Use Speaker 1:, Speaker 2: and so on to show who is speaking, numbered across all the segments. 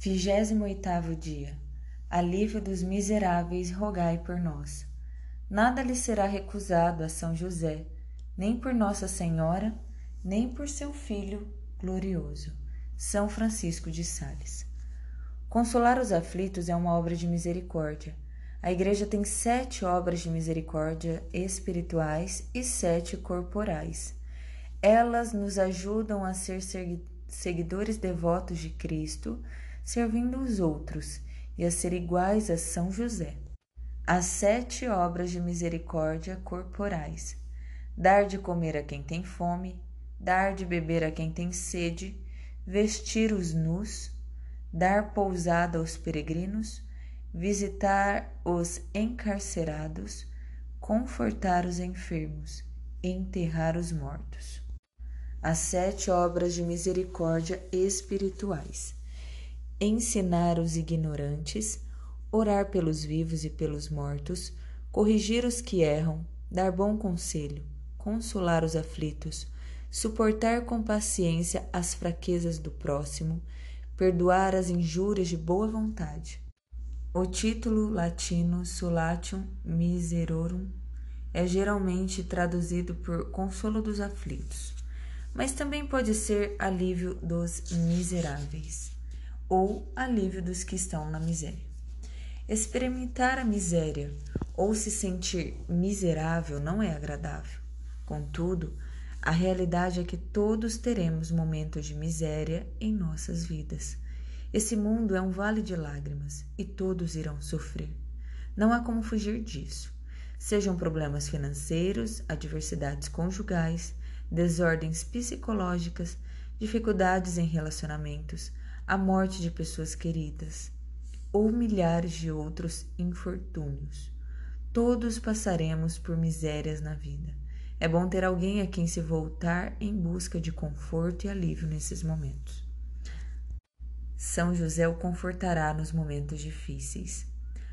Speaker 1: 28 dia. Alívio dos miseráveis, rogai por nós. Nada lhe será recusado a São José, nem por Nossa Senhora, nem por seu filho glorioso, São Francisco de Sales. Consolar os aflitos é uma obra de misericórdia. A Igreja tem sete obras de misericórdia espirituais e sete corporais. Elas nos ajudam a ser seguidores devotos de Cristo servindo os outros e a ser iguais a São José. As sete obras de misericórdia corporais: dar de comer a quem tem fome, dar de beber a quem tem sede, vestir os nus, dar pousada aos peregrinos, visitar os encarcerados, confortar os enfermos, enterrar os mortos. As sete obras de misericórdia espirituais ensinar os ignorantes, orar pelos vivos e pelos mortos, corrigir os que erram, dar bom conselho, consolar os aflitos, suportar com paciência as fraquezas do próximo, perdoar as injúrias de boa vontade. O título latino Solatium Miserorum é geralmente traduzido por consolo dos aflitos, mas também pode ser alívio dos miseráveis ou alívio dos que estão na miséria. Experimentar a miséria ou se sentir miserável não é agradável. Contudo, a realidade é que todos teremos momentos de miséria em nossas vidas. Esse mundo é um vale de lágrimas e todos irão sofrer. Não há como fugir disso. Sejam problemas financeiros, adversidades conjugais, desordens psicológicas, dificuldades em relacionamentos, a morte de pessoas queridas ou milhares de outros infortúnios. Todos passaremos por misérias na vida. É bom ter alguém a quem se voltar em busca de conforto e alívio nesses momentos. São José o confortará nos momentos difíceis.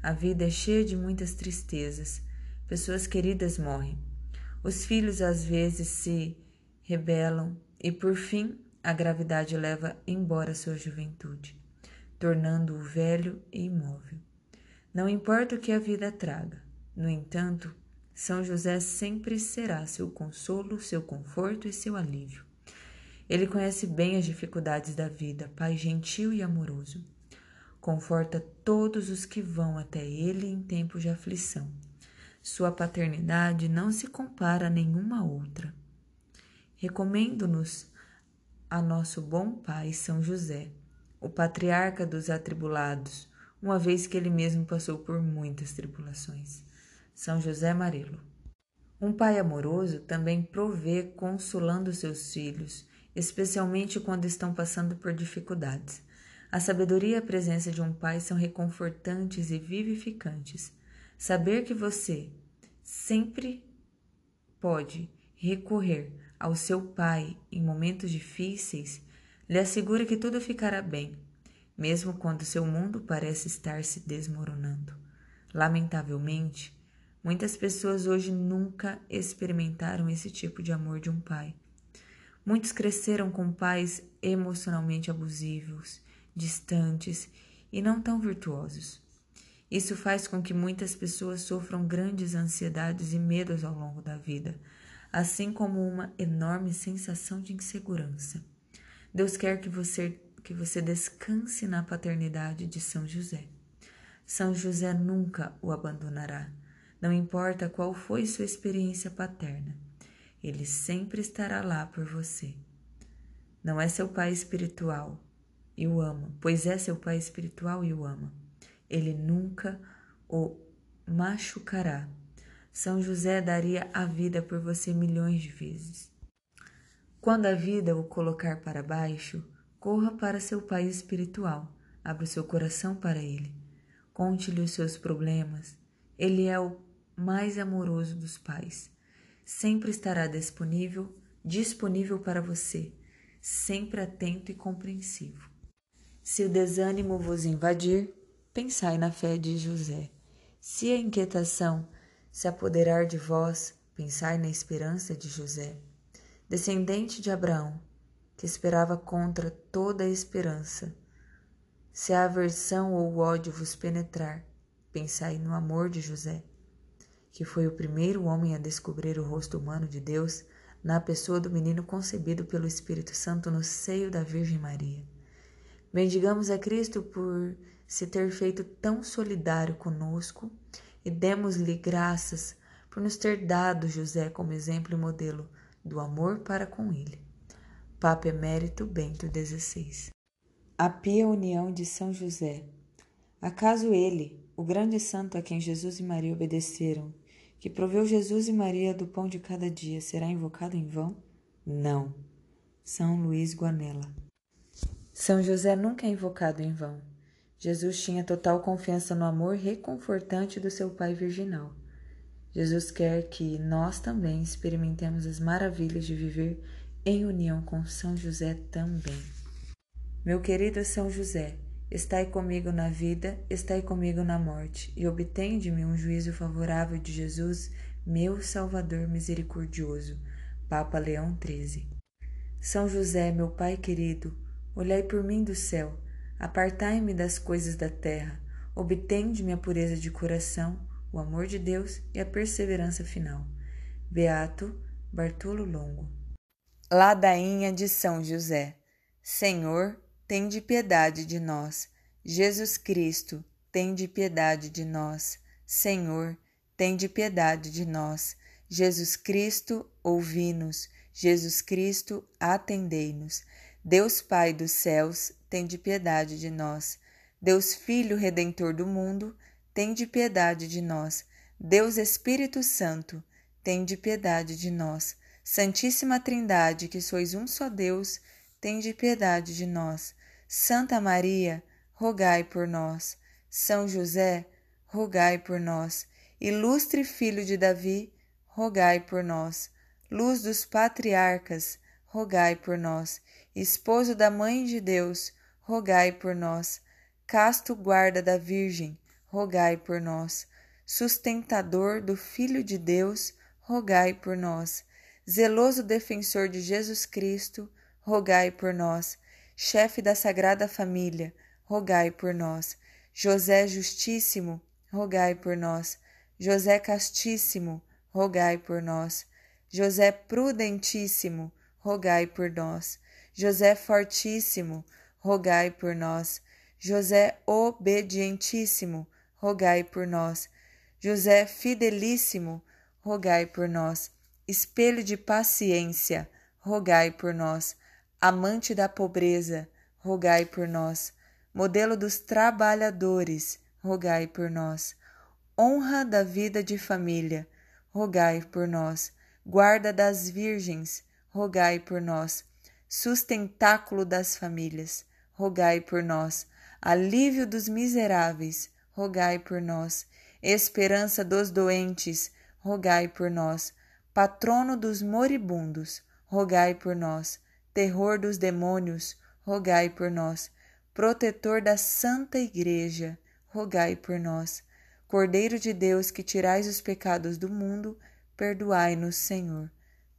Speaker 1: A vida é cheia de muitas tristezas. Pessoas queridas morrem. Os filhos às vezes se rebelam e, por fim, a gravidade leva embora sua juventude, tornando-o velho e imóvel. Não importa o que a vida traga, no entanto, São José sempre será seu consolo, seu conforto e seu alívio. Ele conhece bem as dificuldades da vida, Pai gentil e amoroso. Conforta todos os que vão até ele em tempos de aflição. Sua paternidade não se compara a nenhuma outra. Recomendo-nos a nosso bom Pai São José, o patriarca dos atribulados, uma vez que ele mesmo passou por muitas tribulações. São José Marelo. Um pai amoroso também provê consolando seus filhos, especialmente quando estão passando por dificuldades. A sabedoria e a presença de um pai são reconfortantes e vivificantes. Saber que você sempre pode recorrer ao seu pai em momentos difíceis lhe assegura que tudo ficará bem, mesmo quando seu mundo parece estar se desmoronando. Lamentavelmente, muitas pessoas hoje nunca experimentaram esse tipo de amor de um pai. Muitos cresceram com pais emocionalmente abusivos, distantes e não tão virtuosos. Isso faz com que muitas pessoas sofram grandes ansiedades e medos ao longo da vida, assim como uma enorme sensação de insegurança. Deus quer que você, que você descanse na paternidade de São José. São José nunca o abandonará, não importa qual foi sua experiência paterna. Ele sempre estará lá por você. Não é seu pai espiritual e o ama, pois é seu pai espiritual e o ama. Ele nunca o machucará. São José daria a vida por você milhões de vezes. Quando a vida o colocar para baixo, corra para seu pai espiritual, abra o seu coração para ele. Conte-lhe os seus problemas. Ele é o mais amoroso dos pais. Sempre estará disponível, disponível para você, sempre atento e compreensivo. Se o desânimo vos invadir, pensai na fé de José. Se a inquietação se apoderar de vós, pensai na esperança de José descendente de Abraão, que esperava contra toda a esperança. Se a aversão ou o ódio vos penetrar, pensai no amor de José, que foi o primeiro homem a descobrir o rosto humano de Deus na pessoa do menino concebido pelo Espírito Santo no seio da Virgem Maria. Bendigamos a Cristo por se ter feito tão solidário conosco e demos-lhe graças por nos ter dado José como exemplo e modelo do amor para com ele. Papa Emérito Bento XVI. A pia união de São José. Acaso ele, o grande santo a quem Jesus e Maria obedeceram, que proveu Jesus e Maria do pão de cada dia, será invocado em vão? Não. São Luís Guanella. São José nunca é invocado em vão. Jesus tinha total confiança no amor reconfortante do seu Pai virginal. Jesus quer que nós também experimentemos as maravilhas de viver em união com São José também. Meu querido São José, estai comigo na vida, estai comigo na morte, e obtenha de mim um juízo favorável de Jesus, meu Salvador misericordioso. Papa Leão XIII. São José, meu Pai querido, olhai por mim do céu, apartai-me das coisas da terra, obtende-me a pureza de coração o amor de Deus e a perseverança final. Beato Bartolo Longo. Ladainha de São José. Senhor, tem de piedade de nós. Jesus Cristo, tem de piedade de nós. Senhor, tem de piedade de nós. Jesus Cristo, ouvi-nos. Jesus Cristo, atendei-nos. Deus Pai dos céus, tem de piedade de nós. Deus Filho Redentor do mundo, tende piedade de nós. Deus Espírito Santo, tende piedade de nós. Santíssima Trindade, que sois um só Deus, tende piedade de nós. Santa Maria, rogai por nós. São José, rogai por nós. Ilustre Filho de Davi, rogai por nós. Luz dos patriarcas, rogai por nós. Esposo da Mãe de Deus, rogai por nós. Casto guarda da Virgem, rogai por nós. Sustentador do Filho de Deus, rogai por nós. Zeloso defensor de Jesus Cristo, rogai por nós. Chefe da Sagrada Família, rogai por nós. José Justíssimo, rogai por nós. José Castíssimo, rogai por nós. José Prudentíssimo, rogai por nós. José Fortíssimo, rogai por nós. José Obedientíssimo, rogai por nós. José fidelíssimo, rogai por nós. Espelho de paciência, rogai por nós. Amante da pobreza, rogai por nós. modelo dos trabalhadores, rogai por nós. Honra da vida de família, rogai por nós. Guarda das virgens, rogai por nós. Sustentáculo das famílias, rogai por nós. Alívio dos miseráveis, rogai por nós. Esperança dos doentes, rogai por nós. Patrono dos moribundos, rogai por nós. Terror dos demônios, rogai por nós. Protetor da Santa Igreja, rogai por nós. Cordeiro de Deus que tirais os pecados do mundo, perdoai-nos, Senhor.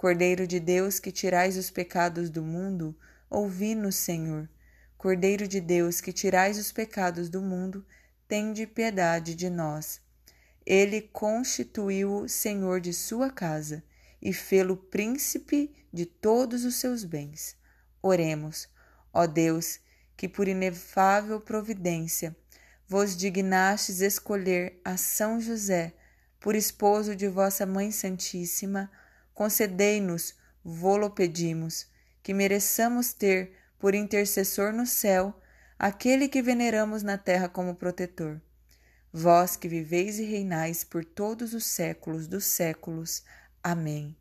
Speaker 1: Cordeiro de Deus que tirais os pecados do mundo, ouvi-nos, Senhor. Cordeiro de Deus que tirais os pecados do mundo, tende piedade de nós. Ele constituiu-o senhor de sua casa e fê-lo príncipe de todos os seus bens. Oremos, ó Deus, que por inefável providência vos dignastes escolher a São José por esposo de vossa Mãe Santíssima, concedei-nos, vô-lo pedimos, que mereçamos ter, por intercessor no céu, aquele que veneramos na terra como protetor. Vós que viveis e reinais por todos os séculos dos séculos. Amém.